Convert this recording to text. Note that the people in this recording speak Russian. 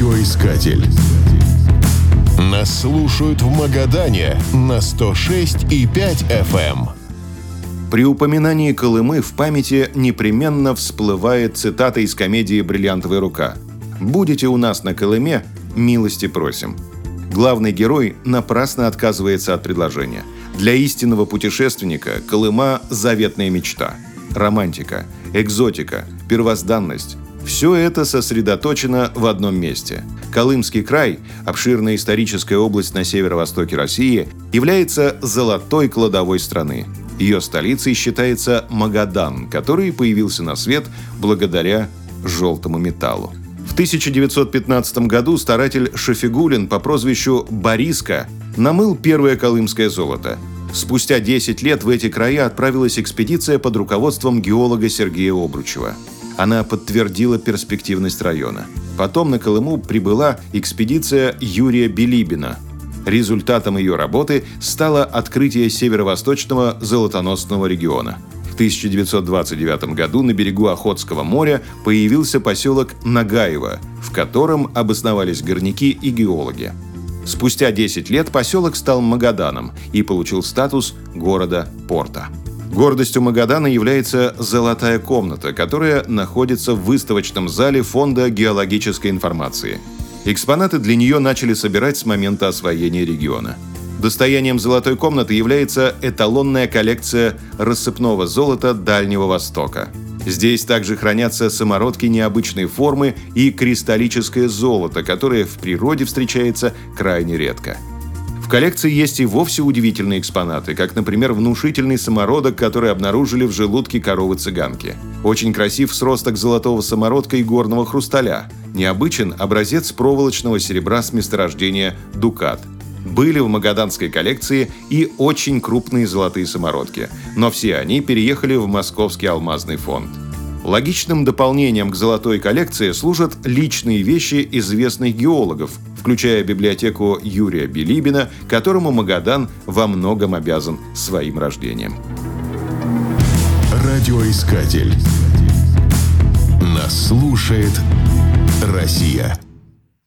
Радиоискатель. Нас слушают в Магадане на 106,5 FM. При упоминании Колымы в памяти непременно всплывает цитата из комедии «Бриллиантовая рука». «Будете у нас на Колыме, милости просим». Главный герой напрасно отказывается от предложения. Для истинного путешественника Колыма – заветная мечта. Романтика, экзотика, первозданность – все это сосредоточено в одном месте. Колымский край, обширная историческая область на северо-востоке России, является золотой кладовой страны. Ее столицей считается Магадан, который появился на свет благодаря желтому металлу. В 1915 году старатель Шафигулин по прозвищу Бориска намыл первое колымское золото. Спустя 10 лет в эти края отправилась экспедиция под руководством геолога Сергея Обручева. Она подтвердила перспективность района. Потом на Колыму прибыла экспедиция Юрия Билибина. Результатом ее работы стало открытие северо-восточного золотоносного региона. В 1929 году на берегу Охотского моря появился поселок Нагаево, в котором обосновались горняки и геологи. Спустя 10 лет поселок стал Магаданом и получил статус города-порта. Гордостью Магадана является «Золотая комната», которая находится в выставочном зале Фонда геологической информации. Экспонаты для нее начали собирать с момента освоения региона. Достоянием «Золотой комнаты» является эталонная коллекция рассыпного золота Дальнего Востока. Здесь также хранятся самородки необычной формы и кристаллическое золото, которое в природе встречается крайне редко – коллекции есть и вовсе удивительные экспонаты, как, например, внушительный самородок, который обнаружили в желудке коровы-цыганки. Очень красив сросток золотого самородка и горного хрусталя. Необычен образец проволочного серебра с месторождения «Дукат». Были в магаданской коллекции и очень крупные золотые самородки, но все они переехали в Московский алмазный фонд. Логичным дополнением к золотой коллекции служат личные вещи известных геологов, включая библиотеку Юрия Билибина, которому Магадан во многом обязан своим рождением. Радиоискатель. Нас слушает Россия.